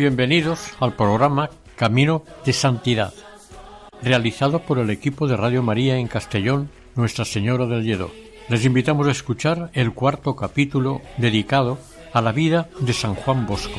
Bienvenidos al programa Camino de Santidad, realizado por el equipo de Radio María en Castellón, Nuestra Señora del Lledó. Les invitamos a escuchar el cuarto capítulo dedicado a la vida de San Juan Bosco.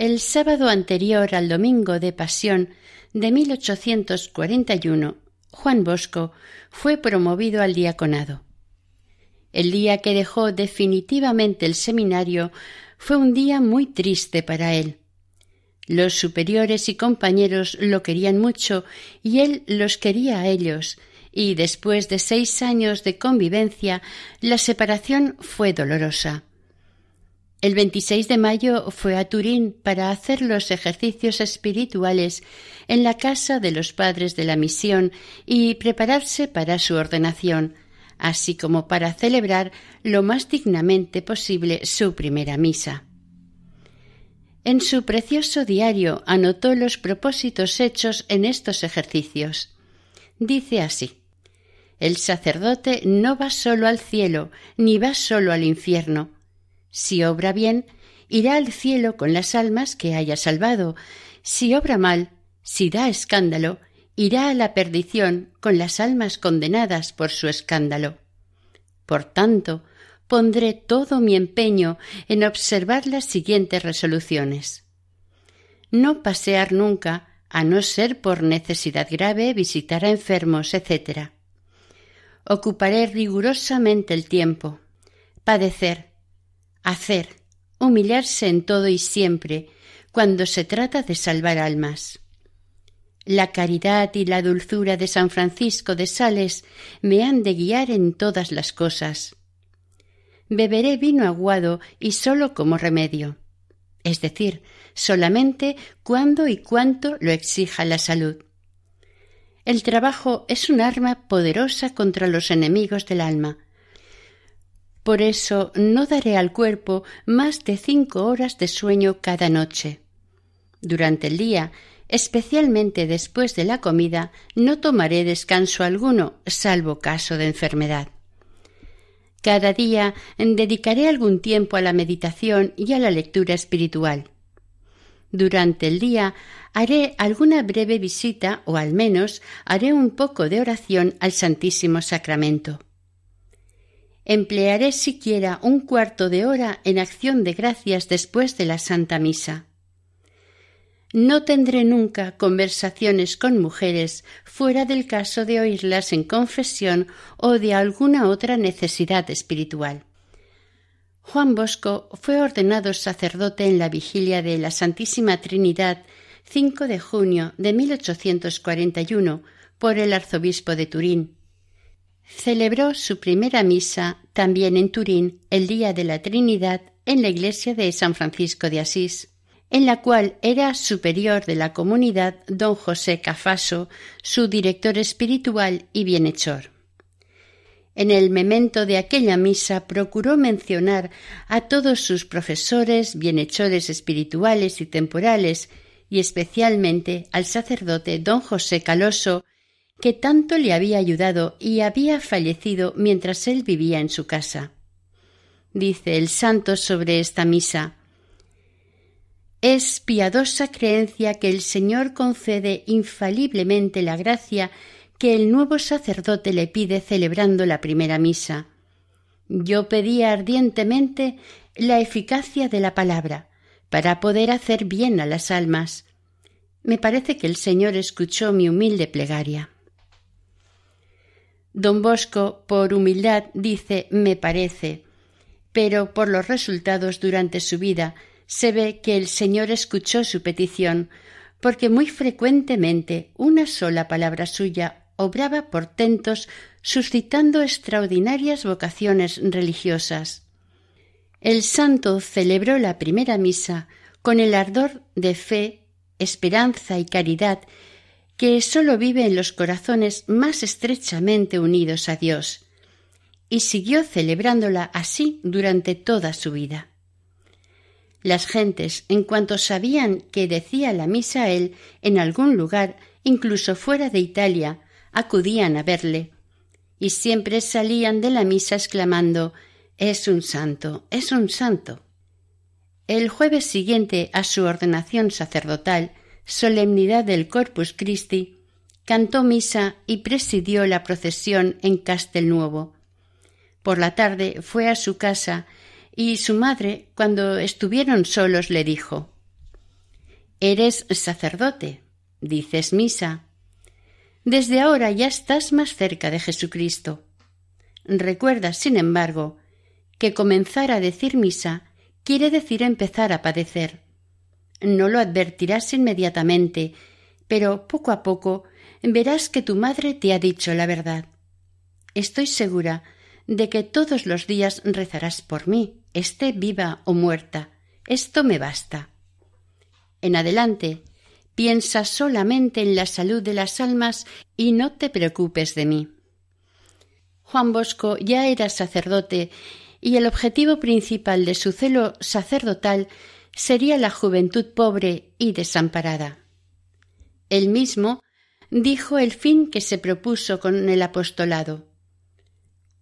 El sábado anterior al domingo de Pasión de 1841, Juan Bosco fue promovido al diaconado. El día que dejó definitivamente el seminario fue un día muy triste para él. Los superiores y compañeros lo querían mucho y él los quería a ellos, y después de seis años de convivencia la separación fue dolorosa. El 26 de mayo fue a Turín para hacer los ejercicios espirituales en la casa de los padres de la misión y prepararse para su ordenación, así como para celebrar lo más dignamente posible su primera misa. En su precioso diario anotó los propósitos hechos en estos ejercicios. Dice así El sacerdote no va solo al cielo, ni va solo al infierno, si obra bien, irá al cielo con las almas que haya salvado. Si obra mal, si da escándalo, irá a la perdición con las almas condenadas por su escándalo. Por tanto, pondré todo mi empeño en observar las siguientes resoluciones. No pasear nunca, a no ser por necesidad grave, visitar a enfermos, etc. Ocuparé rigurosamente el tiempo. Padecer, hacer, humillarse en todo y siempre, cuando se trata de salvar almas. La caridad y la dulzura de San Francisco de Sales me han de guiar en todas las cosas. Beberé vino aguado y sólo como remedio, es decir, solamente cuando y cuanto lo exija la salud. El trabajo es un arma poderosa contra los enemigos del alma, por eso no daré al cuerpo más de cinco horas de sueño cada noche. Durante el día, especialmente después de la comida, no tomaré descanso alguno, salvo caso de enfermedad. Cada día dedicaré algún tiempo a la meditación y a la lectura espiritual. Durante el día haré alguna breve visita o al menos haré un poco de oración al Santísimo Sacramento emplearé siquiera un cuarto de hora en acción de gracias después de la Santa Misa. No tendré nunca conversaciones con mujeres fuera del caso de oírlas en confesión o de alguna otra necesidad espiritual. Juan Bosco fue ordenado sacerdote en la vigilia de la Santísima Trinidad 5 de junio de 1841 por el arzobispo de Turín Celebró su primera misa también en Turín el día de la Trinidad en la iglesia de San Francisco de Asís, en la cual era superior de la comunidad don José Cafaso, su director espiritual y bienhechor. En el memento de aquella misa procuró mencionar a todos sus profesores, bienhechores espirituales y temporales, y especialmente al sacerdote don José Caloso, que tanto le había ayudado y había fallecido mientras él vivía en su casa. Dice el santo sobre esta misa Es piadosa creencia que el Señor concede infaliblemente la gracia que el nuevo sacerdote le pide celebrando la primera misa. Yo pedía ardientemente la eficacia de la palabra para poder hacer bien a las almas. Me parece que el Señor escuchó mi humilde plegaria. Don Bosco, por humildad, dice me parece, pero por los resultados durante su vida se ve que el Señor escuchó su petición, porque muy frecuentemente una sola palabra suya obraba portentos suscitando extraordinarias vocaciones religiosas. El santo celebró la primera misa con el ardor de fe, esperanza y caridad que sólo vive en los corazones más estrechamente unidos a Dios, y siguió celebrándola así durante toda su vida. Las gentes, en cuanto sabían que decía la misa él en algún lugar, incluso fuera de Italia, acudían a verle, y siempre salían de la misa exclamando Es un santo, es un santo. El jueves siguiente a su ordenación sacerdotal, solemnidad del Corpus Christi, cantó misa y presidió la procesión en Castelnuovo. Por la tarde fue a su casa y su madre, cuando estuvieron solos, le dijo Eres sacerdote, dices misa. Desde ahora ya estás más cerca de Jesucristo. Recuerda, sin embargo, que comenzar a decir misa quiere decir empezar a padecer. No lo advertirás inmediatamente, pero poco a poco verás que tu madre te ha dicho la verdad. Estoy segura de que todos los días rezarás por mí, esté viva o muerta. Esto me basta. En adelante, piensa solamente en la salud de las almas y no te preocupes de mí. Juan Bosco ya era sacerdote y el objetivo principal de su celo sacerdotal sería la juventud pobre y desamparada. Él mismo dijo el fin que se propuso con el apostolado.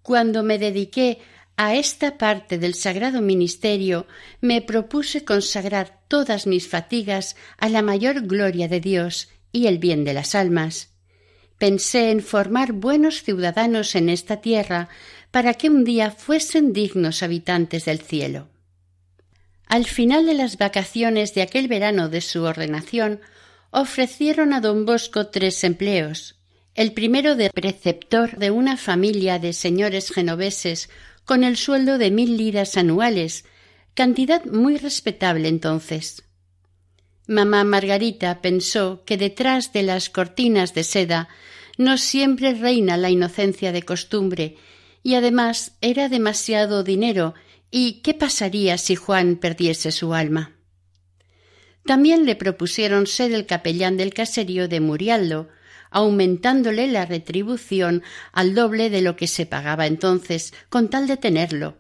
Cuando me dediqué a esta parte del sagrado ministerio, me propuse consagrar todas mis fatigas a la mayor gloria de Dios y el bien de las almas. Pensé en formar buenos ciudadanos en esta tierra para que un día fuesen dignos habitantes del cielo. Al final de las vacaciones de aquel verano de su ordenación, ofrecieron a don Bosco tres empleos. El primero de preceptor de una familia de señores genoveses con el sueldo de mil liras anuales, cantidad muy respetable entonces. Mamá Margarita pensó que detrás de las cortinas de seda no siempre reina la inocencia de costumbre, y además era demasiado dinero ¿Y qué pasaría si Juan perdiese su alma? También le propusieron ser el capellán del caserío de Murialdo, aumentándole la retribución al doble de lo que se pagaba entonces, con tal de tenerlo.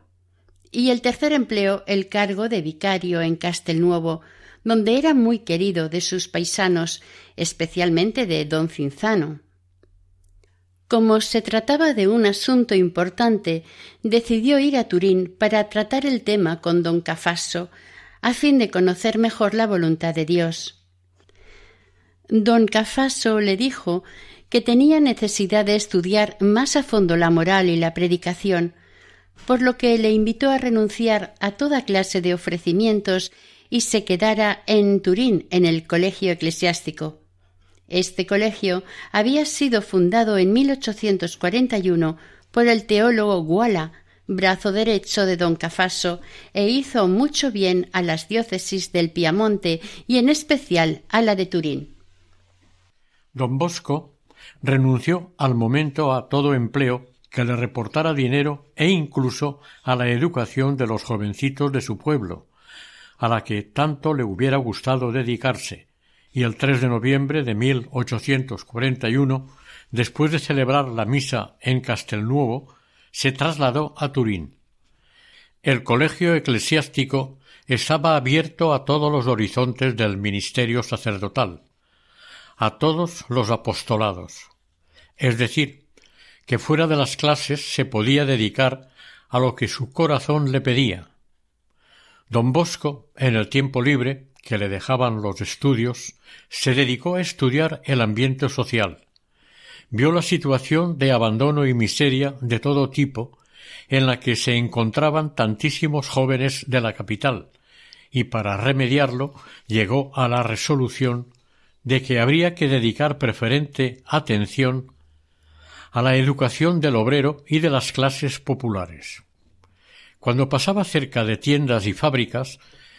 Y el tercer empleo, el cargo de vicario en Castelnuovo, donde era muy querido de sus paisanos, especialmente de don Cinzano. Como se trataba de un asunto importante, decidió ir a Turín para tratar el tema con don Cafaso, a fin de conocer mejor la voluntad de Dios. Don Cafaso le dijo que tenía necesidad de estudiar más a fondo la moral y la predicación, por lo que le invitó a renunciar a toda clase de ofrecimientos y se quedara en Turín en el colegio eclesiástico. Este colegio había sido fundado en 1841 por el teólogo Guala, brazo derecho de don Cafaso, e hizo mucho bien a las diócesis del Piamonte y en especial a la de Turín. Don Bosco renunció al momento a todo empleo que le reportara dinero e incluso a la educación de los jovencitos de su pueblo, a la que tanto le hubiera gustado dedicarse, y el 3 de noviembre de 1841, después de celebrar la misa en Castelnuovo, se trasladó a Turín. El colegio eclesiástico estaba abierto a todos los horizontes del ministerio sacerdotal, a todos los apostolados, es decir, que fuera de las clases se podía dedicar a lo que su corazón le pedía. Don Bosco, en el tiempo libre, que le dejaban los estudios, se dedicó a estudiar el ambiente social. Vio la situación de abandono y miseria de todo tipo en la que se encontraban tantísimos jóvenes de la capital, y para remediarlo llegó a la resolución de que habría que dedicar preferente atención a la educación del obrero y de las clases populares. Cuando pasaba cerca de tiendas y fábricas,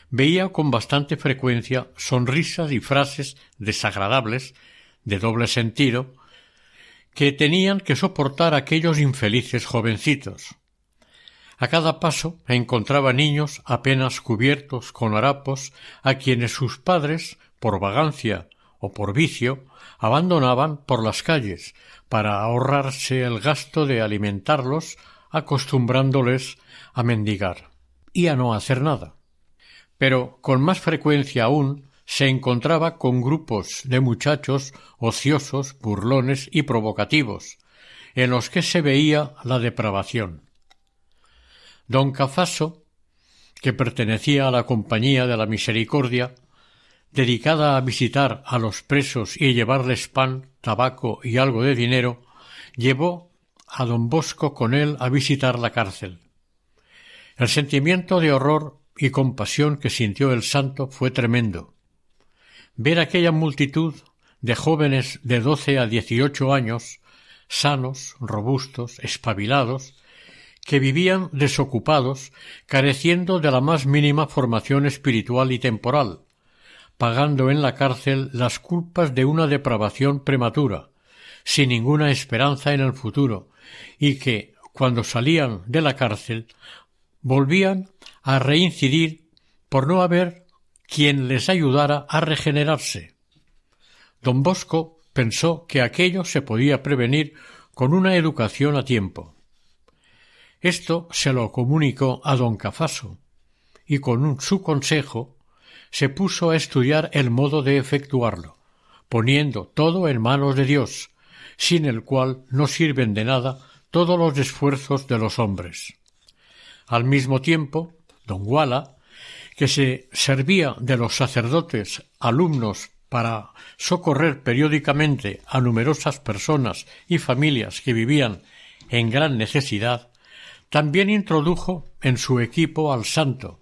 veía con bastante frecuencia sonrisas y frases desagradables, de doble sentido, que tenían que soportar aquellos infelices jovencitos. A cada paso encontraba niños apenas cubiertos con harapos a quienes sus padres, por vagancia o por vicio, abandonaban por las calles para ahorrarse el gasto de alimentarlos, acostumbrándoles a mendigar y a no hacer nada. Pero con más frecuencia aún se encontraba con grupos de muchachos ociosos, burlones y provocativos, en los que se veía la depravación. Don Cafaso, que pertenecía a la Compañía de la Misericordia, dedicada a visitar a los presos y llevarles pan, tabaco y algo de dinero, llevó a don Bosco con él a visitar la cárcel. El sentimiento de horror y compasión que sintió el santo fue tremendo. Ver aquella multitud de jóvenes de doce a dieciocho años, sanos, robustos, espabilados, que vivían desocupados, careciendo de la más mínima formación espiritual y temporal, pagando en la cárcel las culpas de una depravación prematura, sin ninguna esperanza en el futuro, y que, cuando salían de la cárcel, volvían a reincidir por no haber quien les ayudara a regenerarse. Don Bosco pensó que aquello se podía prevenir con una educación a tiempo. Esto se lo comunicó a don Cafaso, y con su consejo se puso a estudiar el modo de efectuarlo, poniendo todo en manos de Dios, sin el cual no sirven de nada todos los esfuerzos de los hombres. Al mismo tiempo, don Guala, que se servía de los sacerdotes alumnos para socorrer periódicamente a numerosas personas y familias que vivían en gran necesidad, también introdujo en su equipo al santo,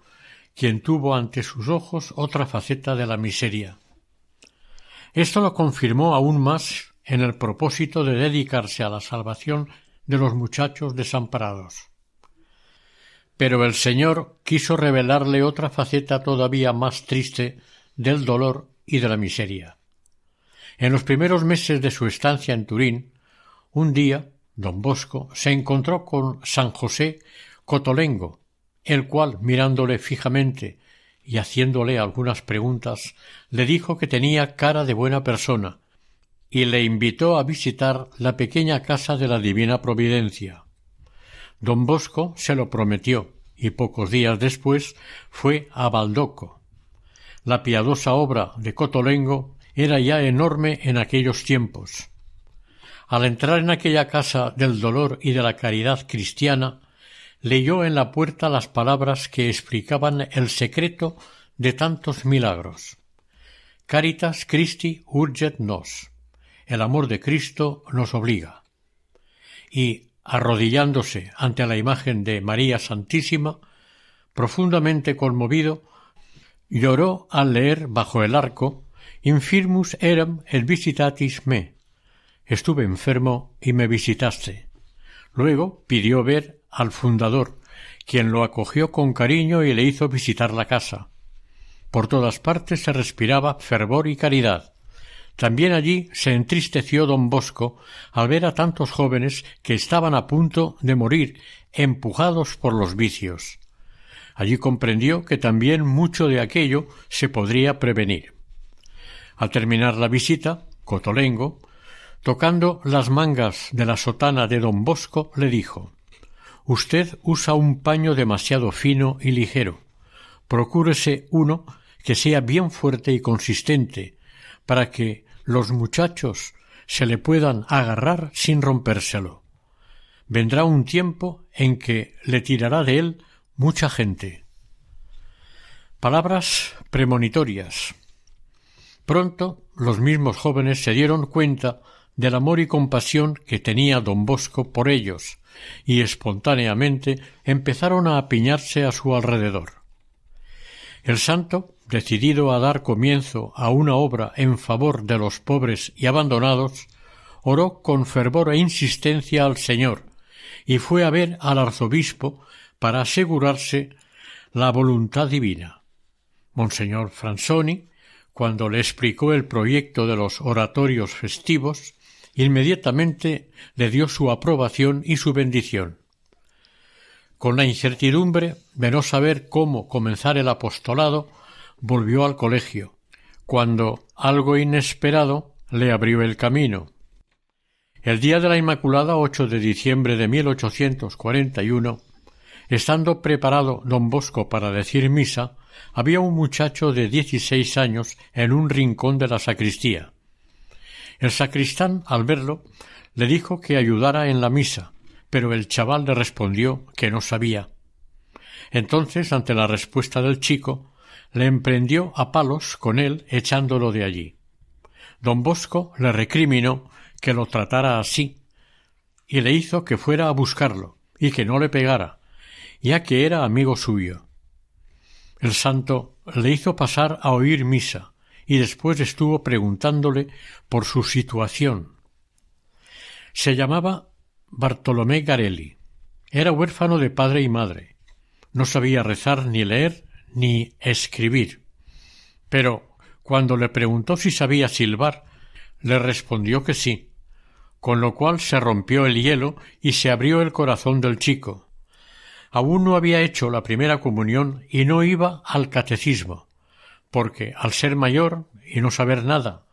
quien tuvo ante sus ojos otra faceta de la miseria. Esto lo confirmó aún más en el propósito de dedicarse a la salvación de los muchachos desamparados. Pero el Señor quiso revelarle otra faceta todavía más triste del dolor y de la miseria. En los primeros meses de su estancia en Turín, un día don Bosco se encontró con San José Cotolengo, el cual, mirándole fijamente y haciéndole algunas preguntas, le dijo que tenía cara de buena persona, y le invitó a visitar la pequeña casa de la Divina Providencia. Don Bosco se lo prometió, y pocos días después fue a Baldoco. La piadosa obra de Cotolengo era ya enorme en aquellos tiempos. Al entrar en aquella casa del dolor y de la caridad cristiana, leyó en la puerta las palabras que explicaban el secreto de tantos milagros. Caritas Christi urget nos. El amor de Cristo nos obliga. Y, arrodillándose ante la imagen de María Santísima, profundamente conmovido, lloró al leer bajo el arco Infirmus eram et visitatis me. Estuve enfermo y me visitaste. Luego pidió ver al fundador, quien lo acogió con cariño y le hizo visitar la casa. Por todas partes se respiraba fervor y caridad. También allí se entristeció don Bosco al ver a tantos jóvenes que estaban a punto de morir empujados por los vicios. Allí comprendió que también mucho de aquello se podría prevenir. Al terminar la visita, Cotolengo, tocando las mangas de la sotana de don Bosco, le dijo Usted usa un paño demasiado fino y ligero. Procúrese uno que sea bien fuerte y consistente, para que los muchachos se le puedan agarrar sin rompérselo. Vendrá un tiempo en que le tirará de él mucha gente. Palabras premonitorias. Pronto los mismos jóvenes se dieron cuenta del amor y compasión que tenía don Bosco por ellos, y espontáneamente empezaron a apiñarse a su alrededor. El santo, decidido a dar comienzo a una obra en favor de los pobres y abandonados, oró con fervor e insistencia al Señor y fue a ver al arzobispo para asegurarse la voluntad divina. Monseñor Fransoni, cuando le explicó el proyecto de los oratorios festivos, inmediatamente le dio su aprobación y su bendición. Con la incertidumbre de no saber cómo comenzar el apostolado, volvió al colegio, cuando algo inesperado le abrió el camino. El día de la Inmaculada, 8 de diciembre de 1841, estando preparado don Bosco para decir misa, había un muchacho de dieciséis años en un rincón de la sacristía. El sacristán, al verlo, le dijo que ayudara en la misa, pero el chaval le respondió que no sabía. Entonces, ante la respuesta del chico, le emprendió a palos con él echándolo de allí. Don Bosco le recriminó que lo tratara así, y le hizo que fuera a buscarlo, y que no le pegara, ya que era amigo suyo. El santo le hizo pasar a oír misa, y después estuvo preguntándole por su situación. Se llamaba Bartolomé Garelli. Era huérfano de padre y madre. No sabía rezar ni leer ni escribir. Pero cuando le preguntó si sabía silbar, le respondió que sí, con lo cual se rompió el hielo y se abrió el corazón del chico. Aún no había hecho la primera comunión y no iba al catecismo, porque al ser mayor y no saber nada,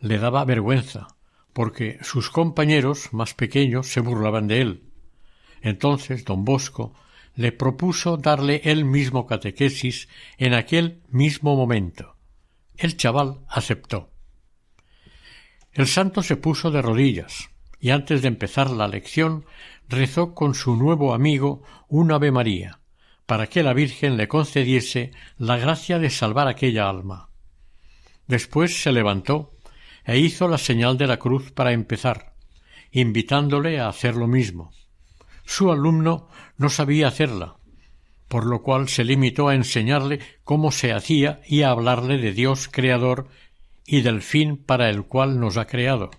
le daba vergüenza, porque sus compañeros más pequeños se burlaban de él. Entonces don Bosco le propuso darle él mismo catequesis en aquel mismo momento. El chaval aceptó. El santo se puso de rodillas y antes de empezar la lección rezó con su nuevo amigo un Ave María, para que la Virgen le concediese la gracia de salvar aquella alma. Después se levantó e hizo la señal de la cruz para empezar, invitándole a hacer lo mismo. Su alumno no sabía hacerla, por lo cual se limitó a enseñarle cómo se hacía y a hablarle de Dios creador y del fin para el cual nos ha creado.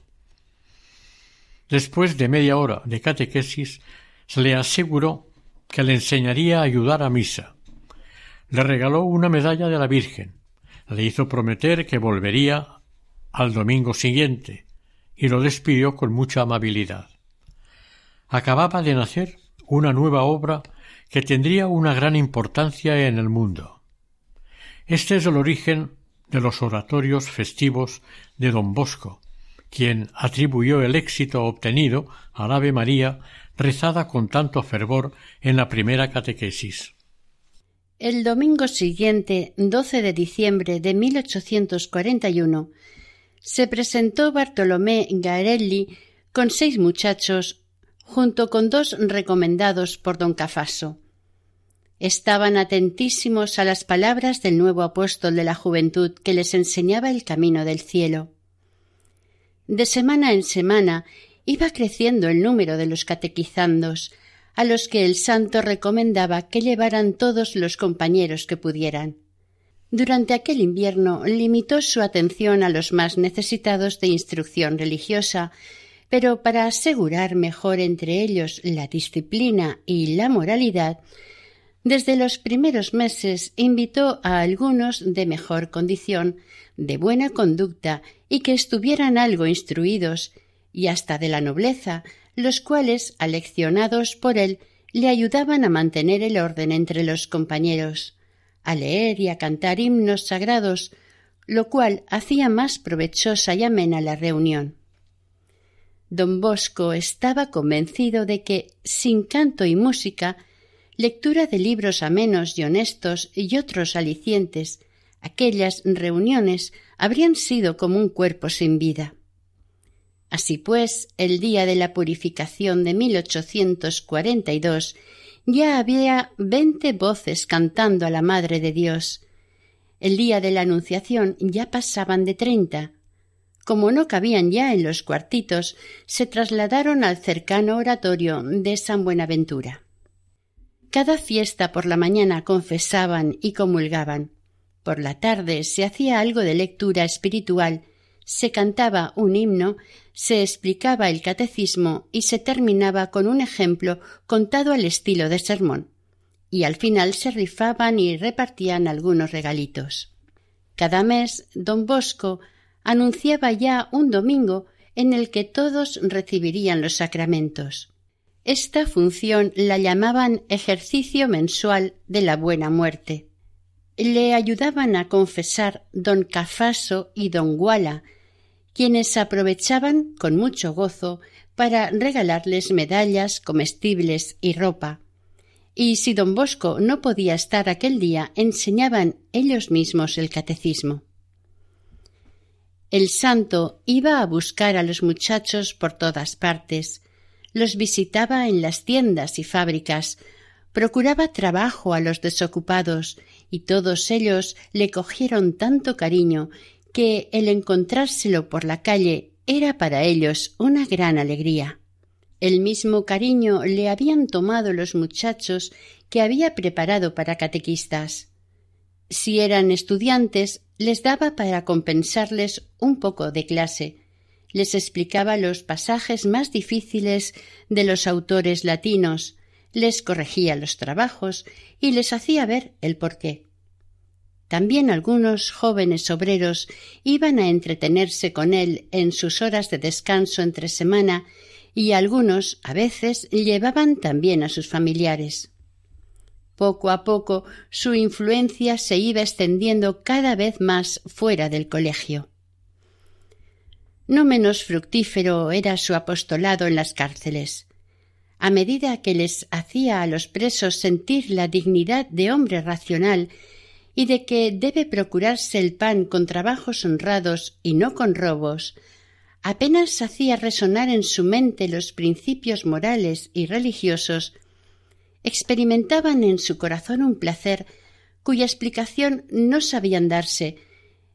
Después de media hora de catequesis, se le aseguró que le enseñaría a ayudar a misa. Le regaló una medalla de la Virgen, le hizo prometer que volvería al domingo siguiente, y lo despidió con mucha amabilidad. Acababa de nacer una nueva obra que tendría una gran importancia en el mundo. Este es el origen de los oratorios festivos de don Bosco, quien atribuyó el éxito obtenido al Ave María rezada con tanto fervor en la primera catequesis. El domingo siguiente, 12 de diciembre de 1841, se presentó Bartolomé Garelli con seis muchachos junto con dos recomendados por don Cafaso estaban atentísimos a las palabras del nuevo apóstol de la juventud que les enseñaba el camino del cielo. De semana en semana iba creciendo el número de los catequizandos, a los que el santo recomendaba que llevaran todos los compañeros que pudieran. Durante aquel invierno limitó su atención a los más necesitados de instrucción religiosa, pero para asegurar mejor entre ellos la disciplina y la moralidad, desde los primeros meses invitó a algunos de mejor condición, de buena conducta y que estuvieran algo instruidos, y hasta de la nobleza, los cuales, aleccionados por él, le ayudaban a mantener el orden entre los compañeros, a leer y a cantar himnos sagrados, lo cual hacía más provechosa y amena la reunión. Don Bosco estaba convencido de que, sin canto y música, lectura de libros amenos y honestos y otros alicientes, aquellas reuniones habrían sido como un cuerpo sin vida. Así pues, el día de la purificación de 1842 ya había veinte voces cantando a la Madre de Dios. El día de la Anunciación ya pasaban de treinta. Como no cabían ya en los cuartitos, se trasladaron al cercano oratorio de San Buenaventura. Cada fiesta por la mañana confesaban y comulgaban. Por la tarde se hacía algo de lectura espiritual, se cantaba un himno, se explicaba el catecismo y se terminaba con un ejemplo contado al estilo de sermón. Y al final se rifaban y repartían algunos regalitos. Cada mes don Bosco anunciaba ya un domingo en el que todos recibirían los sacramentos. Esta función la llamaban ejercicio mensual de la buena muerte. Le ayudaban a confesar don Cafaso y don Guala, quienes aprovechaban con mucho gozo para regalarles medallas, comestibles y ropa. Y si don Bosco no podía estar aquel día, enseñaban ellos mismos el catecismo. El santo iba a buscar a los muchachos por todas partes, los visitaba en las tiendas y fábricas, procuraba trabajo a los desocupados, y todos ellos le cogieron tanto cariño que el encontrárselo por la calle era para ellos una gran alegría. El mismo cariño le habían tomado los muchachos que había preparado para catequistas. Si eran estudiantes, les daba para compensarles un poco de clase, les explicaba los pasajes más difíciles de los autores latinos, les corregía los trabajos y les hacía ver el porqué. También algunos jóvenes obreros iban a entretenerse con él en sus horas de descanso entre semana y algunos a veces llevaban también a sus familiares. Poco a poco su influencia se iba extendiendo cada vez más fuera del colegio. No menos fructífero era su apostolado en las cárceles. A medida que les hacía a los presos sentir la dignidad de hombre racional y de que debe procurarse el pan con trabajos honrados y no con robos, apenas hacía resonar en su mente los principios morales y religiosos experimentaban en su corazón un placer cuya explicación no sabían darse,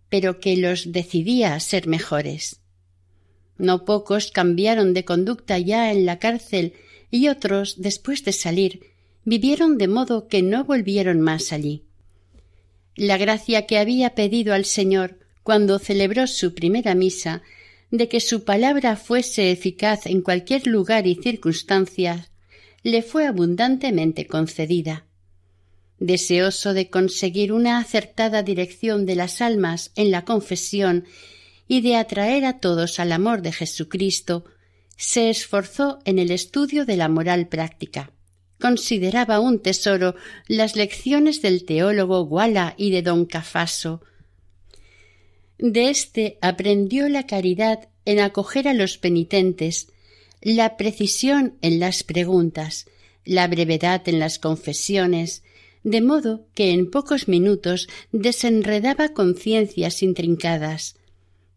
pero que los decidía a ser mejores. No pocos cambiaron de conducta ya en la cárcel y otros, después de salir, vivieron de modo que no volvieron más allí. La gracia que había pedido al Señor cuando celebró su primera misa, de que su palabra fuese eficaz en cualquier lugar y circunstancia, le fue abundantemente concedida. Deseoso de conseguir una acertada dirección de las almas en la confesión y de atraer a todos al amor de Jesucristo, se esforzó en el estudio de la moral práctica. Consideraba un tesoro las lecciones del teólogo Guala y de don Cafaso. De éste aprendió la caridad en acoger a los penitentes, la precisión en las preguntas, la brevedad en las confesiones, de modo que en pocos minutos desenredaba conciencias intrincadas.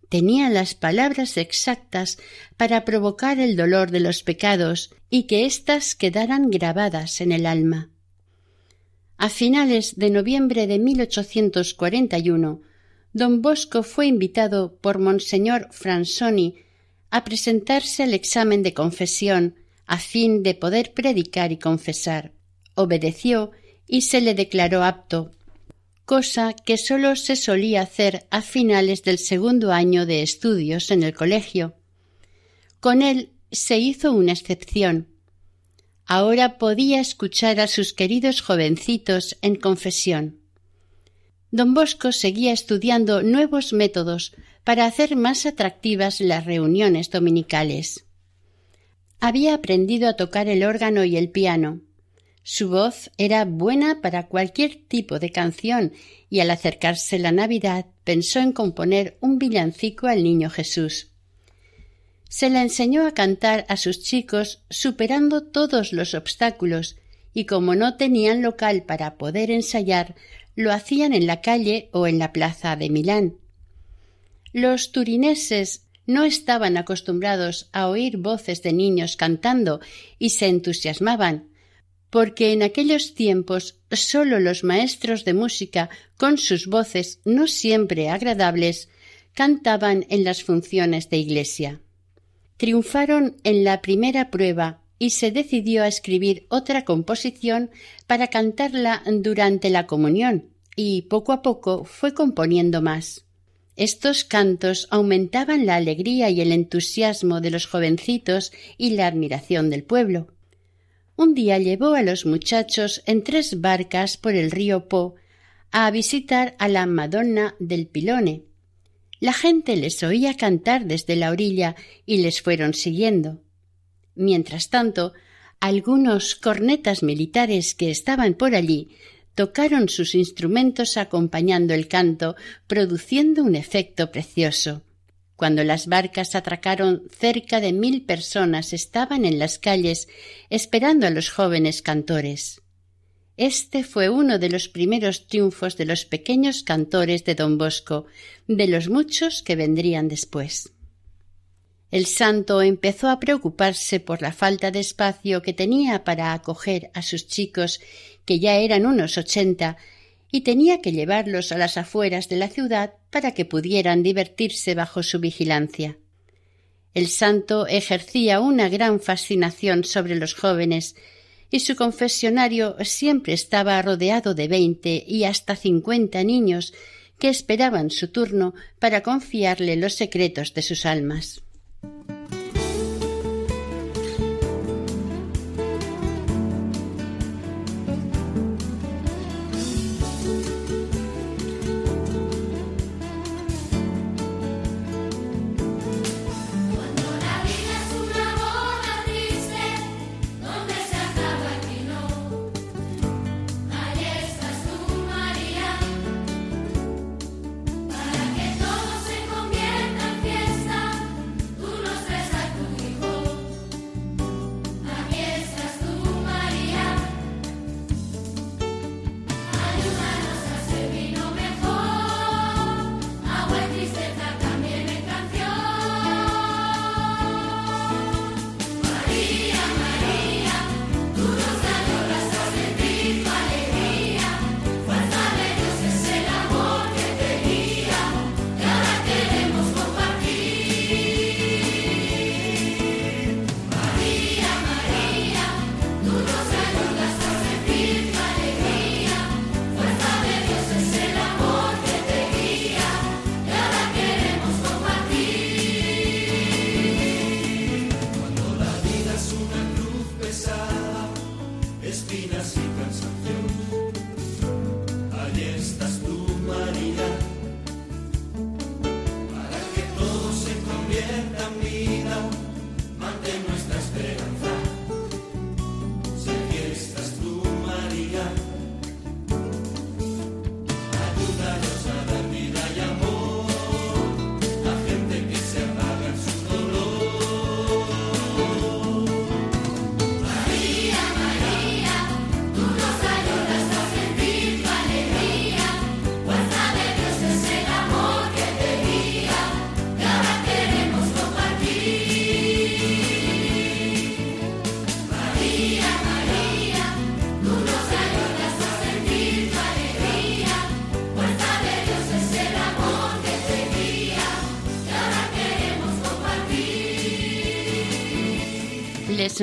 Tenía las palabras exactas para provocar el dolor de los pecados y que éstas quedaran grabadas en el alma. A finales de noviembre de 1841, don Bosco fue invitado por Monseñor Fransoni a presentarse al examen de confesión a fin de poder predicar y confesar. Obedeció y se le declaró apto, cosa que sólo se solía hacer a finales del segundo año de estudios en el colegio. Con él se hizo una excepción. Ahora podía escuchar a sus queridos jovencitos en confesión. Don Bosco seguía estudiando nuevos métodos para hacer más atractivas las reuniones dominicales. Había aprendido a tocar el órgano y el piano. Su voz era buena para cualquier tipo de canción y al acercarse la Navidad pensó en componer un villancico al Niño Jesús. Se la enseñó a cantar a sus chicos superando todos los obstáculos y como no tenían local para poder ensayar, lo hacían en la calle o en la plaza de Milán. Los turineses no estaban acostumbrados a oír voces de niños cantando y se entusiasmaban, porque en aquellos tiempos sólo los maestros de música, con sus voces no siempre agradables, cantaban en las funciones de iglesia. Triunfaron en la primera prueba y se decidió a escribir otra composición para cantarla durante la comunión, y poco a poco fue componiendo más. Estos cantos aumentaban la alegría y el entusiasmo de los jovencitos y la admiración del pueblo. Un día llevó a los muchachos en tres barcas por el río Po a visitar a la Madonna del Pilone. La gente les oía cantar desde la orilla y les fueron siguiendo. Mientras tanto, algunos cornetas militares que estaban por allí tocaron sus instrumentos acompañando el canto, produciendo un efecto precioso. Cuando las barcas atracaron, cerca de mil personas estaban en las calles esperando a los jóvenes cantores. Este fue uno de los primeros triunfos de los pequeños cantores de don Bosco, de los muchos que vendrían después. El santo empezó a preocuparse por la falta de espacio que tenía para acoger a sus chicos, que ya eran unos ochenta, y tenía que llevarlos a las afueras de la ciudad para que pudieran divertirse bajo su vigilancia. El santo ejercía una gran fascinación sobre los jóvenes, y su confesionario siempre estaba rodeado de veinte y hasta cincuenta niños que esperaban su turno para confiarle los secretos de sus almas. Thank you.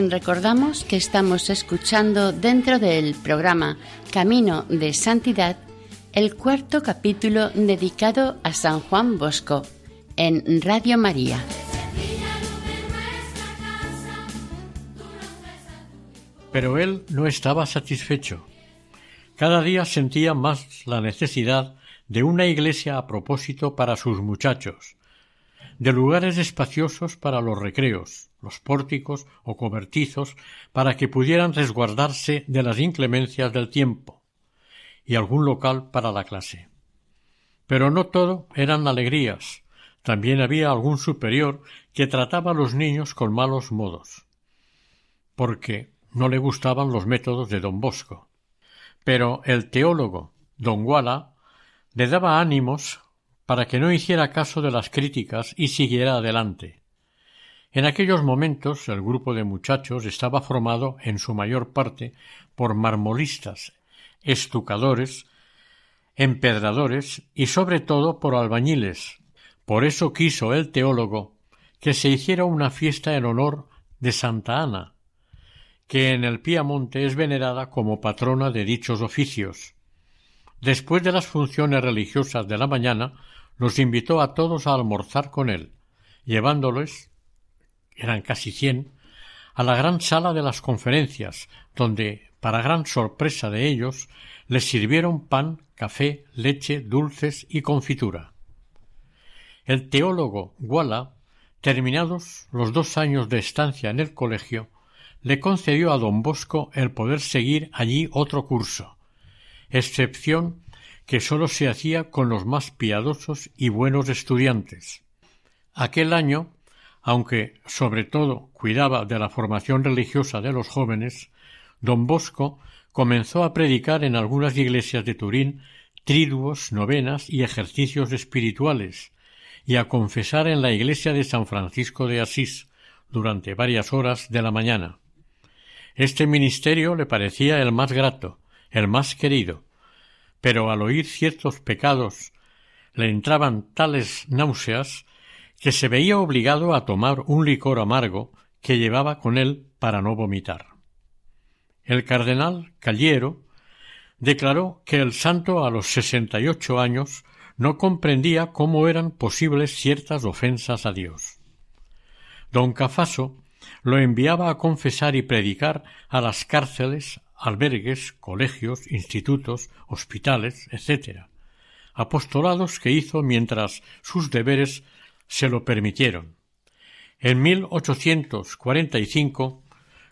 Recordamos que estamos escuchando dentro del programa Camino de Santidad el cuarto capítulo dedicado a San Juan Bosco en Radio María. Pero él no estaba satisfecho. Cada día sentía más la necesidad de una iglesia a propósito para sus muchachos, de lugares espaciosos para los recreos, los pórticos o cobertizos para que pudieran resguardarse de las inclemencias del tiempo, y algún local para la clase. Pero no todo eran alegrías. También había algún superior que trataba a los niños con malos modos, porque no le gustaban los métodos de don Bosco. Pero el teólogo, don Guala, le daba ánimos para que no hiciera caso de las críticas y siguiera adelante. En aquellos momentos el grupo de muchachos estaba formado en su mayor parte por marmolistas, estucadores, empedradores y sobre todo por albañiles, Por eso quiso el teólogo que se hiciera una fiesta en honor de Santa Ana, que en el Piamonte es venerada como patrona de dichos oficios. Después de las funciones religiosas de la mañana, los invitó a todos a almorzar con él, llevándoles, eran casi cien, a la gran sala de las conferencias, donde, para gran sorpresa de ellos, les sirvieron pan, café, leche, dulces y confitura. El teólogo Guala, terminados los dos años de estancia en el colegio, le concedió a don Bosco el poder seguir allí otro curso, excepción que sólo se hacía con los más piadosos y buenos estudiantes. Aquel año, aunque sobre todo cuidaba de la formación religiosa de los jóvenes, don Bosco comenzó a predicar en algunas iglesias de Turín triduos, novenas y ejercicios espirituales, y a confesar en la iglesia de San Francisco de Asís durante varias horas de la mañana. Este ministerio le parecía el más grato, el más querido, pero al oír ciertos pecados le entraban tales náuseas que se veía obligado a tomar un licor amargo que llevaba con él para no vomitar. El cardenal Calliero declaró que el santo a los sesenta y ocho años no comprendía cómo eran posibles ciertas ofensas a Dios. Don Cafaso lo enviaba a confesar y predicar a las cárceles, albergues, colegios, institutos, hospitales, etc. Apostolados que hizo mientras sus deberes se lo permitieron. En 1845,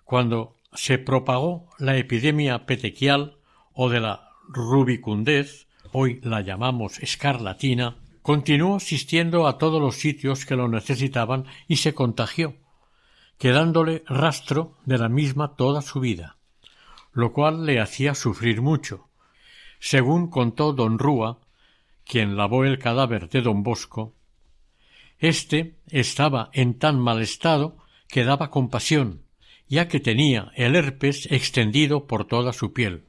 cuando se propagó la epidemia petequial o de la rubicundez, hoy la llamamos escarlatina, continuó asistiendo a todos los sitios que lo necesitaban y se contagió, quedándole rastro de la misma toda su vida, lo cual le hacía sufrir mucho. Según contó don Rúa, quien lavó el cadáver de don Bosco, este estaba en tan mal estado que daba compasión, ya que tenía el herpes extendido por toda su piel,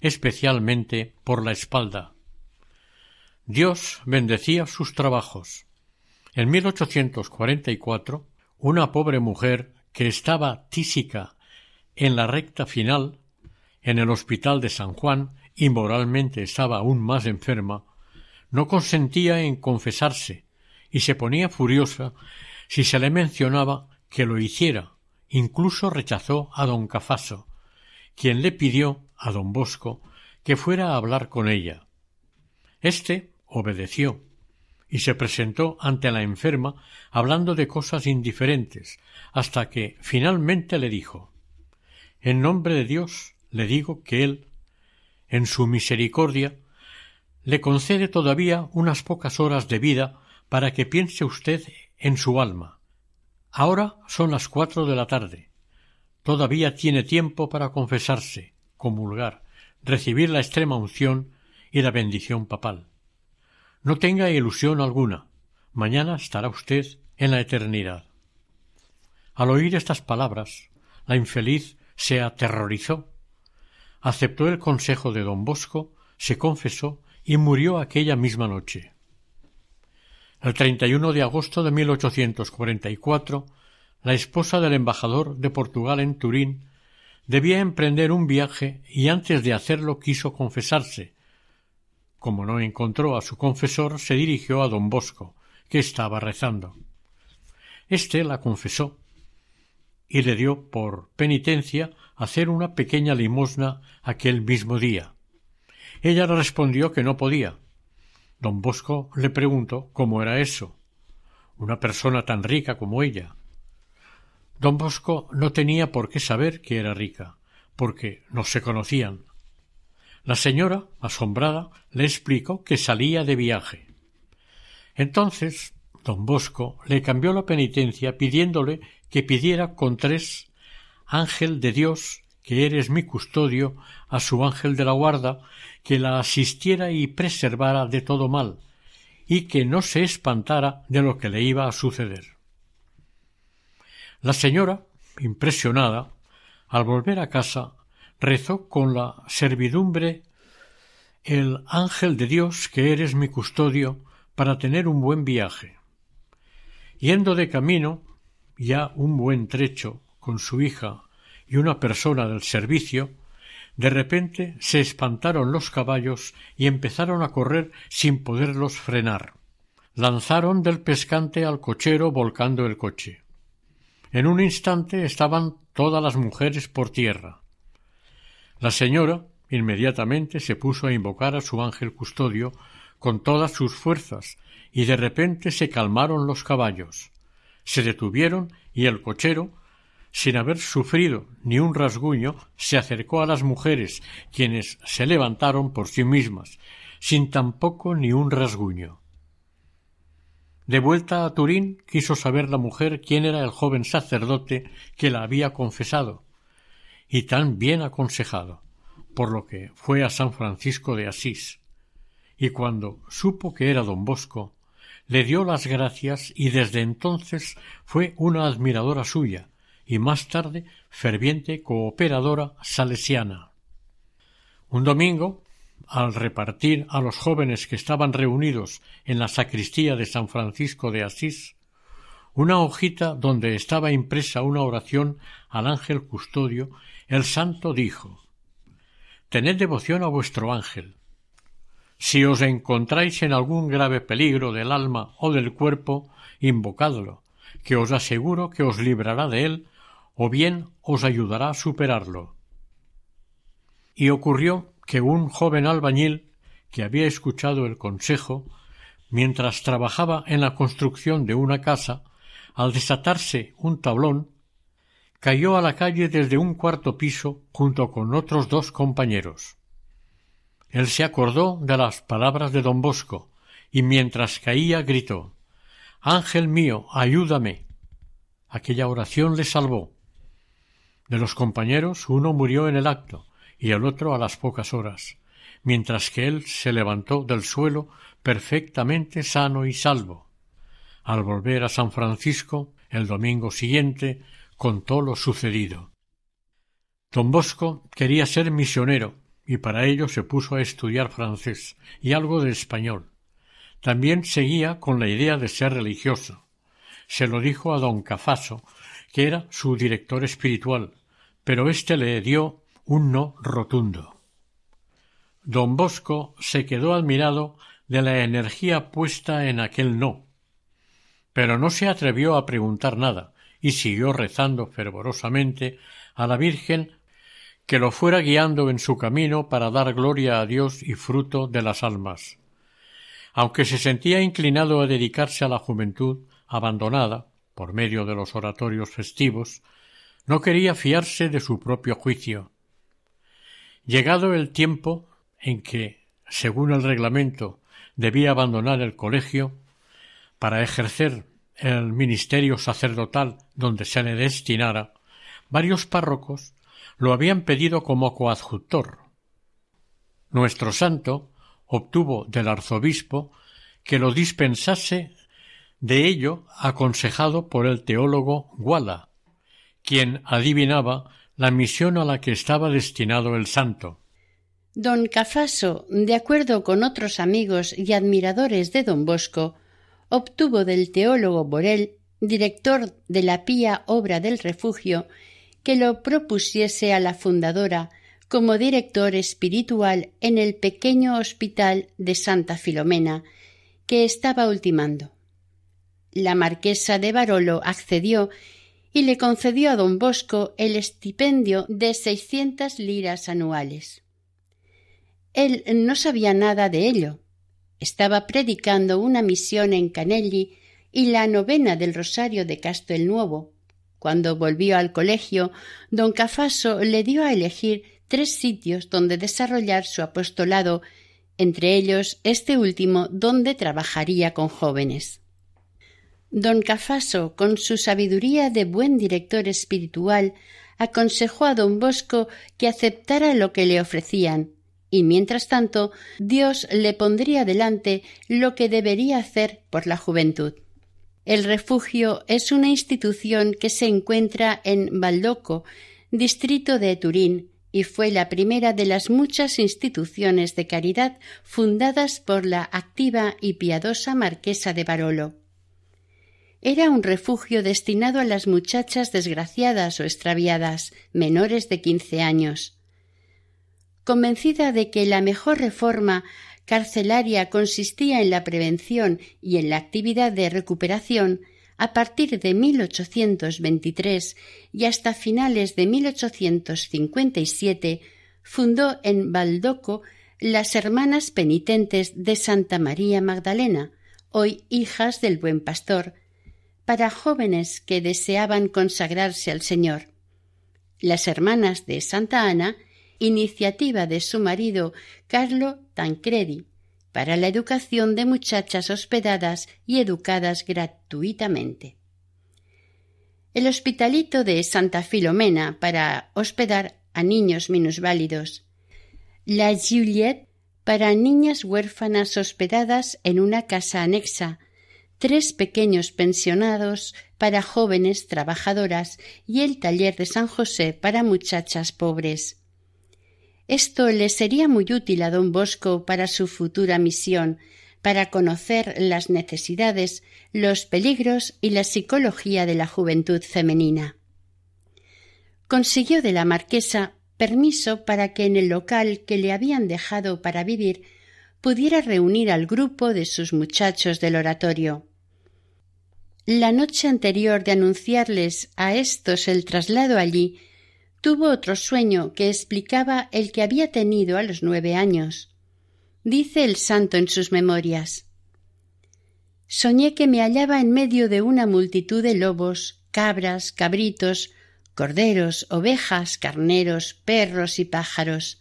especialmente por la espalda. Dios bendecía sus trabajos. En 1844, una pobre mujer que estaba tísica en la recta final, en el hospital de San Juan, y moralmente estaba aún más enferma, no consentía en confesarse y se ponía furiosa si se le mencionaba que lo hiciera. Incluso rechazó a don Cafaso, quien le pidió a don Bosco que fuera a hablar con ella. Este obedeció y se presentó ante la enferma hablando de cosas indiferentes, hasta que finalmente le dijo En nombre de Dios le digo que él, en su misericordia, le concede todavía unas pocas horas de vida para que piense usted en su alma. Ahora son las cuatro de la tarde. Todavía tiene tiempo para confesarse, comulgar, recibir la extrema unción y la bendición papal. No tenga ilusión alguna. Mañana estará usted en la eternidad. Al oír estas palabras, la infeliz se aterrorizó, aceptó el consejo de don Bosco, se confesó y murió aquella misma noche. El 31 de agosto de 1844, la esposa del embajador de Portugal en Turín debía emprender un viaje y antes de hacerlo quiso confesarse. Como no encontró a su confesor, se dirigió a don Bosco, que estaba rezando. Este la confesó y le dio por penitencia hacer una pequeña limosna aquel mismo día. Ella respondió que no podía, Don Bosco le preguntó cómo era eso. Una persona tan rica como ella. Don Bosco no tenía por qué saber que era rica, porque no se conocían. La señora, asombrada, le explicó que salía de viaje. Entonces don Bosco le cambió la penitencia pidiéndole que pidiera con tres ángel de Dios, que eres mi custodio, a su ángel de la guarda, que la asistiera y preservara de todo mal, y que no se espantara de lo que le iba a suceder. La señora, impresionada, al volver a casa, rezó con la servidumbre El ángel de Dios que eres mi custodio para tener un buen viaje. Yendo de camino ya un buen trecho con su hija y una persona del servicio, de repente se espantaron los caballos y empezaron a correr sin poderlos frenar. Lanzaron del pescante al cochero volcando el coche. En un instante estaban todas las mujeres por tierra. La señora inmediatamente se puso a invocar a su ángel custodio con todas sus fuerzas, y de repente se calmaron los caballos. Se detuvieron y el cochero, sin haber sufrido ni un rasguño, se acercó a las mujeres, quienes se levantaron por sí mismas, sin tampoco ni un rasguño. De vuelta a Turín quiso saber la mujer quién era el joven sacerdote que la había confesado y tan bien aconsejado, por lo que fue a San Francisco de Asís, y cuando supo que era don Bosco, le dio las gracias y desde entonces fue una admiradora suya y más tarde ferviente cooperadora salesiana. Un domingo, al repartir a los jóvenes que estaban reunidos en la sacristía de San Francisco de Asís una hojita donde estaba impresa una oración al ángel custodio, el santo dijo Tened devoción a vuestro ángel. Si os encontráis en algún grave peligro del alma o del cuerpo, invocadlo, que os aseguro que os librará de él, o bien os ayudará a superarlo. Y ocurrió que un joven albañil, que había escuchado el consejo, mientras trabajaba en la construcción de una casa, al desatarse un tablón, cayó a la calle desde un cuarto piso junto con otros dos compañeros. Él se acordó de las palabras de don Bosco, y mientras caía gritó Ángel mío, ayúdame. Aquella oración le salvó. De los compañeros uno murió en el acto y el otro a las pocas horas, mientras que él se levantó del suelo perfectamente sano y salvo. Al volver a San Francisco el domingo siguiente contó lo sucedido. Don Bosco quería ser misionero y para ello se puso a estudiar francés y algo de español. También seguía con la idea de ser religioso. Se lo dijo a don Cafaso, que era su director espiritual, pero éste le dio un no rotundo. Don Bosco se quedó admirado de la energía puesta en aquel no, pero no se atrevió a preguntar nada y siguió rezando fervorosamente a la Virgen que lo fuera guiando en su camino para dar gloria a Dios y fruto de las almas. Aunque se sentía inclinado a dedicarse a la juventud abandonada, por medio de los oratorios festivos, no quería fiarse de su propio juicio. Llegado el tiempo en que, según el reglamento, debía abandonar el colegio para ejercer el ministerio sacerdotal donde se le destinara, varios párrocos lo habían pedido como coadjutor. Nuestro santo obtuvo del arzobispo que lo dispensase de ello aconsejado por el teólogo Guala, quien adivinaba la misión a la que estaba destinado el santo. Don Cafaso, de acuerdo con otros amigos y admiradores de don Bosco, obtuvo del teólogo Borel, director de la pía obra del refugio, que lo propusiese a la fundadora como director espiritual en el pequeño hospital de Santa Filomena, que estaba ultimando. La marquesa de Barolo accedió y le concedió a don Bosco el estipendio de seiscientas liras anuales. Él no sabía nada de ello. Estaba predicando una misión en Canelli y la novena del Rosario de Castelnuovo. Cuando volvió al colegio, don Cafaso le dio a elegir tres sitios donde desarrollar su apostolado, entre ellos este último donde trabajaría con jóvenes. Don Cafaso, con su sabiduría de buen director espiritual, aconsejó a don Bosco que aceptara lo que le ofrecían, y mientras tanto Dios le pondría delante lo que debería hacer por la juventud. El refugio es una institución que se encuentra en Baldoco, distrito de Turín, y fue la primera de las muchas instituciones de caridad fundadas por la activa y piadosa marquesa de Barolo. Era un refugio destinado a las muchachas desgraciadas o extraviadas, menores de quince años. Convencida de que la mejor reforma carcelaria consistía en la prevención y en la actividad de recuperación, a partir de 1823 y hasta finales de 1857 fundó en Baldoco las Hermanas Penitentes de Santa María Magdalena, hoy hijas del Buen Pastor, para jóvenes que deseaban consagrarse al Señor. Las hermanas de Santa Ana, iniciativa de su marido Carlo Tancredi, para la educación de muchachas hospedadas y educadas gratuitamente. El hospitalito de Santa Filomena para hospedar a niños minusválidos. La Juliette para niñas huérfanas hospedadas en una casa anexa tres pequeños pensionados para jóvenes trabajadoras y el taller de San José para muchachas pobres. Esto le sería muy útil a don Bosco para su futura misión, para conocer las necesidades, los peligros y la psicología de la juventud femenina. Consiguió de la marquesa permiso para que en el local que le habían dejado para vivir pudiera reunir al grupo de sus muchachos del oratorio. La noche anterior de anunciarles a éstos el traslado allí, tuvo otro sueño que explicaba el que había tenido a los nueve años. Dice el santo en sus memorias Soñé que me hallaba en medio de una multitud de lobos, cabras, cabritos, corderos, ovejas, carneros, perros y pájaros.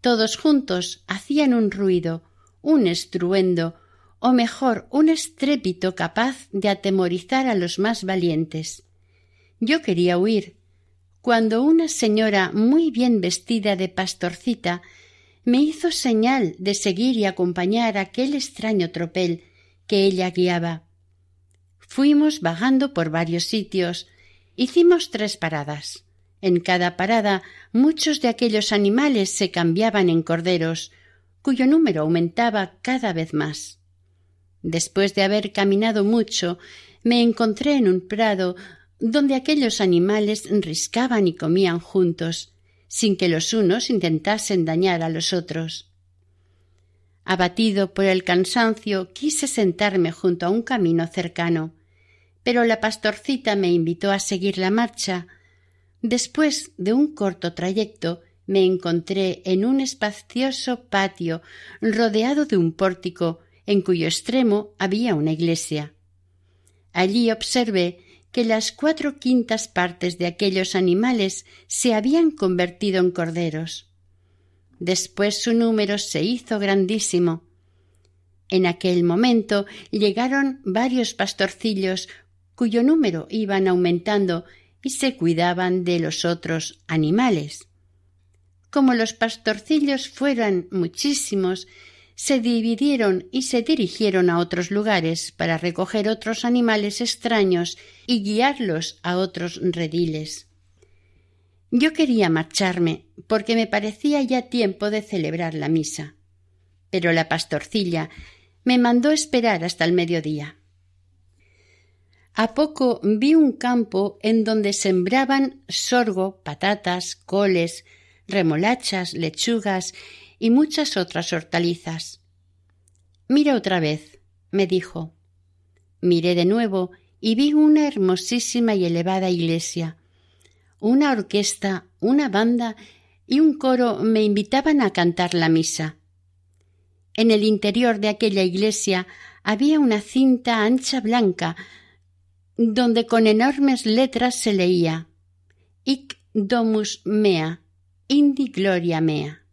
Todos juntos hacían un ruido, un estruendo, o mejor un estrépito capaz de atemorizar a los más valientes. Yo quería huir, cuando una señora muy bien vestida de pastorcita me hizo señal de seguir y acompañar aquel extraño tropel que ella guiaba. Fuimos vagando por varios sitios, hicimos tres paradas. En cada parada muchos de aquellos animales se cambiaban en corderos, cuyo número aumentaba cada vez más. Después de haber caminado mucho, me encontré en un prado donde aquellos animales riscaban y comían juntos, sin que los unos intentasen dañar a los otros. Abatido por el cansancio, quise sentarme junto a un camino cercano, pero la pastorcita me invitó a seguir la marcha. Después de un corto trayecto, me encontré en un espacioso patio rodeado de un pórtico en cuyo extremo había una iglesia. Allí observé que las cuatro quintas partes de aquellos animales se habían convertido en corderos. Después su número se hizo grandísimo. En aquel momento llegaron varios pastorcillos cuyo número iban aumentando y se cuidaban de los otros animales. Como los pastorcillos fueran muchísimos, se dividieron y se dirigieron a otros lugares para recoger otros animales extraños y guiarlos a otros rediles. Yo quería marcharme, porque me parecía ya tiempo de celebrar la misa. Pero la pastorcilla me mandó esperar hasta el mediodía. A poco vi un campo en donde sembraban sorgo, patatas, coles, remolachas, lechugas y muchas otras hortalizas. Mira otra vez, me dijo. Miré de nuevo y vi una hermosísima y elevada iglesia. Una orquesta, una banda y un coro me invitaban a cantar la misa. En el interior de aquella iglesia había una cinta ancha blanca donde con enormes letras se leía Ic domus mea, indi gloria mea.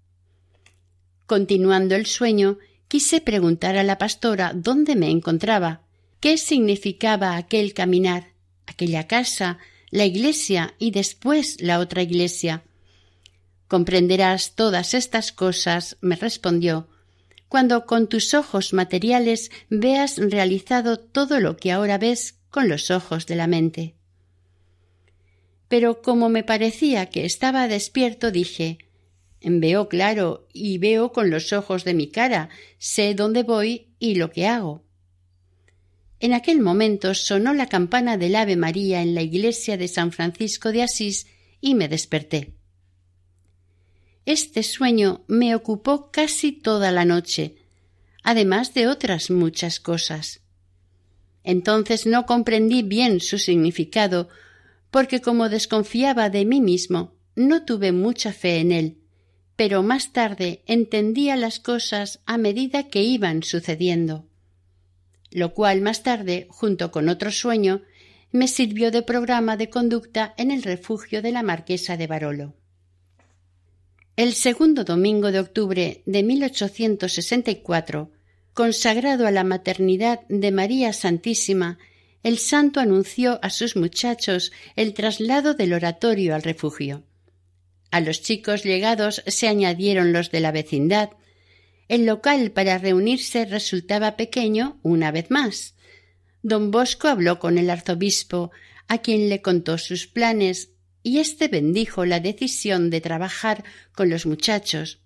Continuando el sueño, quise preguntar a la pastora dónde me encontraba, qué significaba aquel caminar, aquella casa, la iglesia y después la otra iglesia. Comprenderás todas estas cosas, me respondió, cuando con tus ojos materiales veas realizado todo lo que ahora ves con los ojos de la mente. Pero como me parecía que estaba despierto, dije Veo claro y veo con los ojos de mi cara, sé dónde voy y lo que hago. En aquel momento sonó la campana del Ave María en la iglesia de San Francisco de Asís y me desperté. Este sueño me ocupó casi toda la noche, además de otras muchas cosas. Entonces no comprendí bien su significado, porque como desconfiaba de mí mismo, no tuve mucha fe en él, pero más tarde entendía las cosas a medida que iban sucediendo lo cual más tarde, junto con otro sueño, me sirvió de programa de conducta en el refugio de la marquesa de Barolo. El segundo domingo de octubre de 1864, consagrado a la maternidad de María Santísima, el santo anunció a sus muchachos el traslado del oratorio al refugio. A los chicos llegados se añadieron los de la vecindad, el local para reunirse resultaba pequeño una vez más. Don Bosco habló con el arzobispo, a quien le contó sus planes, y éste bendijo la decisión de trabajar con los muchachos.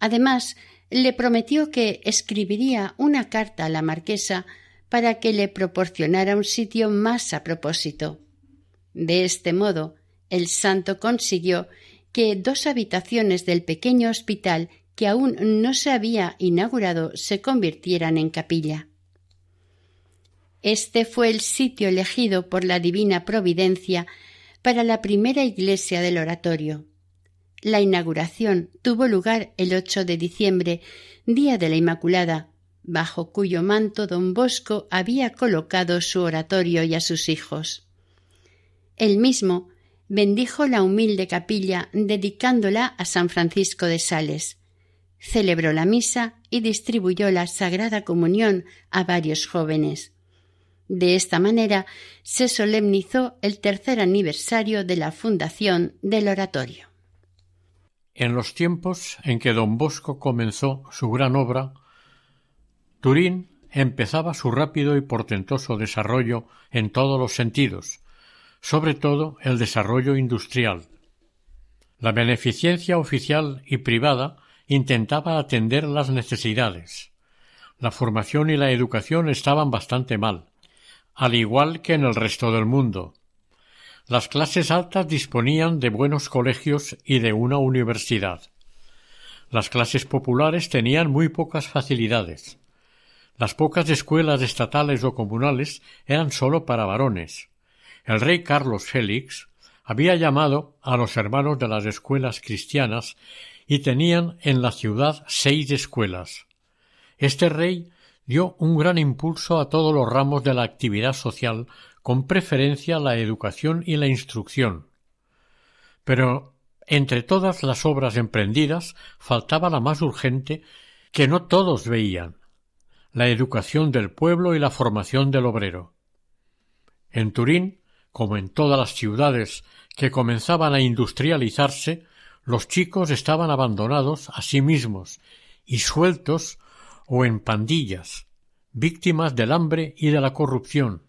Además, le prometió que escribiría una carta a la marquesa para que le proporcionara un sitio más a propósito. De este modo, el santo consiguió que dos habitaciones del pequeño hospital que aún no se había inaugurado se convirtieran en capilla. Este fue el sitio elegido por la divina providencia para la primera iglesia del oratorio. La inauguración tuvo lugar el 8 de diciembre, día de la Inmaculada, bajo cuyo manto don Bosco había colocado su oratorio y a sus hijos. Él mismo bendijo la humilde capilla dedicándola a San Francisco de Sales celebró la misa y distribuyó la Sagrada Comunión a varios jóvenes. De esta manera se solemnizó el tercer aniversario de la fundación del oratorio. En los tiempos en que don Bosco comenzó su gran obra, Turín empezaba su rápido y portentoso desarrollo en todos los sentidos, sobre todo el desarrollo industrial. La beneficencia oficial y privada intentaba atender las necesidades. La formación y la educación estaban bastante mal, al igual que en el resto del mundo. Las clases altas disponían de buenos colegios y de una universidad. Las clases populares tenían muy pocas facilidades. Las pocas escuelas estatales o comunales eran sólo para varones. El rey Carlos Félix había llamado a los hermanos de las escuelas cristianas y tenían en la ciudad seis escuelas. Este rey dio un gran impulso a todos los ramos de la actividad social, con preferencia la educación y la instrucción. Pero entre todas las obras emprendidas faltaba la más urgente que no todos veían la educación del pueblo y la formación del obrero. En Turín, como en todas las ciudades que comenzaban a industrializarse, los chicos estaban abandonados a sí mismos y sueltos o en pandillas, víctimas del hambre y de la corrupción.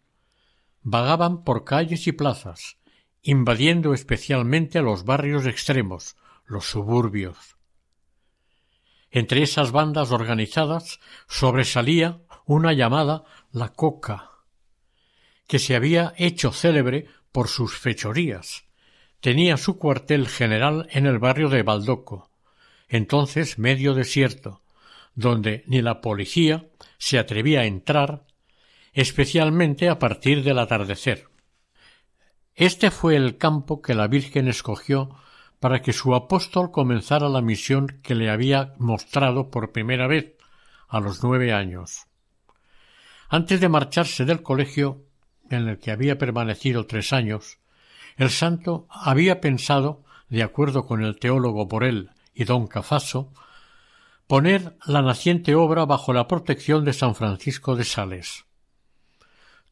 Vagaban por calles y plazas, invadiendo especialmente los barrios extremos, los suburbios. Entre esas bandas organizadas sobresalía una llamada la coca, que se había hecho célebre por sus fechorías, tenía su cuartel general en el barrio de Baldoco, entonces medio desierto, donde ni la policía se atrevía a entrar, especialmente a partir del atardecer. Este fue el campo que la Virgen escogió para que su apóstol comenzara la misión que le había mostrado por primera vez a los nueve años. Antes de marcharse del colegio, en el que había permanecido tres años, el santo había pensado, de acuerdo con el teólogo Borel y don Cafaso, poner la naciente obra bajo la protección de San Francisco de Sales.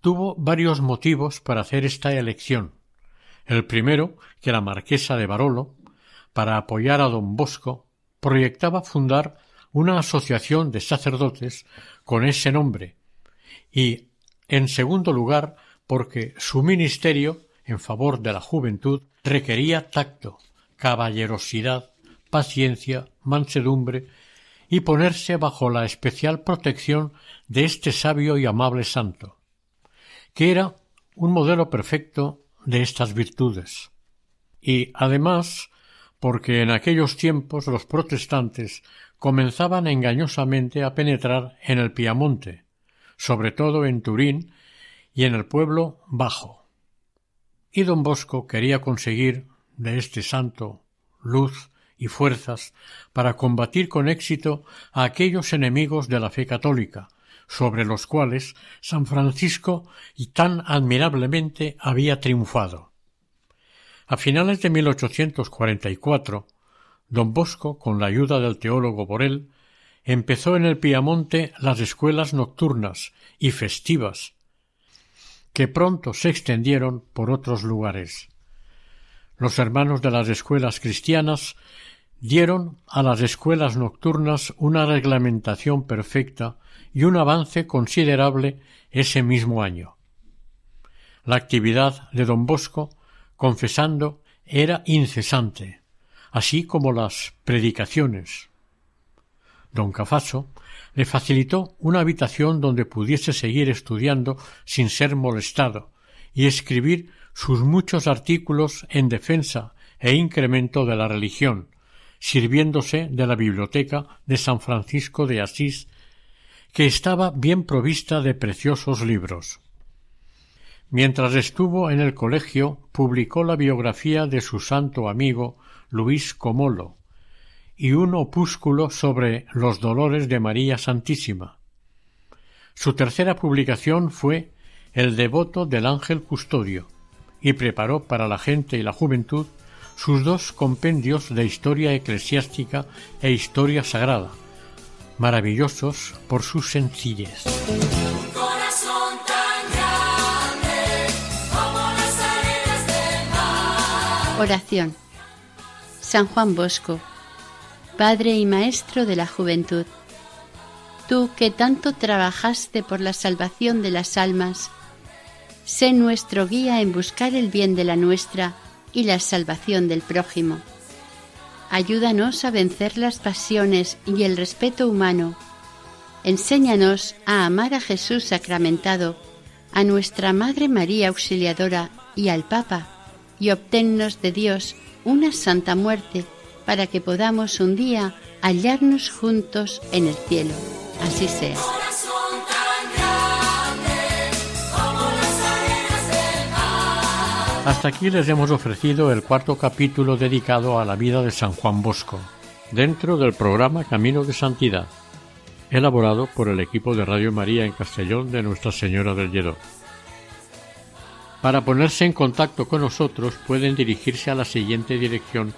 Tuvo varios motivos para hacer esta elección. El primero, que la marquesa de Barolo, para apoyar a don Bosco, proyectaba fundar una asociación de sacerdotes con ese nombre, y, en segundo lugar, porque su ministerio en favor de la juventud requería tacto, caballerosidad, paciencia, mansedumbre y ponerse bajo la especial protección de este sabio y amable santo. que era un modelo perfecto de estas virtudes. Y, además, porque en aquellos tiempos los protestantes comenzaban engañosamente a penetrar en el Piamonte, sobre todo en Turín y en el pueblo bajo. Y don Bosco quería conseguir de este santo luz y fuerzas para combatir con éxito a aquellos enemigos de la fe católica, sobre los cuales San Francisco y tan admirablemente había triunfado. A finales de 1844, don Bosco, con la ayuda del teólogo Borel, empezó en el Piamonte las escuelas nocturnas y festivas, que pronto se extendieron por otros lugares. Los hermanos de las escuelas cristianas dieron a las escuelas nocturnas una reglamentación perfecta y un avance considerable ese mismo año. La actividad de don Bosco, confesando, era incesante, así como las predicaciones. Don Cafaso le facilitó una habitación donde pudiese seguir estudiando sin ser molestado y escribir sus muchos artículos en defensa e incremento de la religión, sirviéndose de la biblioteca de San Francisco de Asís, que estaba bien provista de preciosos libros. Mientras estuvo en el colegio, publicó la biografía de su santo amigo Luis Comolo y un opúsculo sobre los dolores de María Santísima. Su tercera publicación fue El devoto del ángel custodio, y preparó para la gente y la juventud sus dos compendios de historia eclesiástica e historia sagrada, maravillosos por su sencillez. Oración. San Juan Bosco, Padre y Maestro de la Juventud. Tú que tanto trabajaste por la salvación de las almas, sé nuestro guía en buscar el bien de la nuestra y la salvación del prójimo. Ayúdanos a vencer las pasiones y el respeto humano. Enséñanos a amar a Jesús sacramentado, a nuestra Madre María Auxiliadora y al Papa, y obténnos de Dios una santa muerte para que podamos un día hallarnos juntos en el cielo. Así sea. Hasta aquí les hemos ofrecido el cuarto capítulo dedicado a la vida de San Juan Bosco, dentro del programa Camino de Santidad, elaborado por el equipo de Radio María en Castellón de Nuestra Señora del Lledó. Para ponerse en contacto con nosotros pueden dirigirse a la siguiente dirección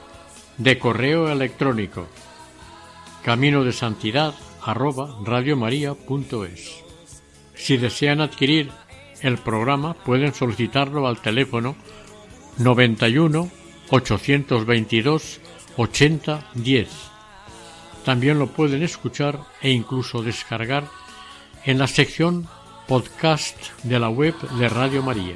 de correo electrónico camino de santidad Si desean adquirir el programa pueden solicitarlo al teléfono 91 822 80 10. También lo pueden escuchar e incluso descargar en la sección podcast de la web de Radio María.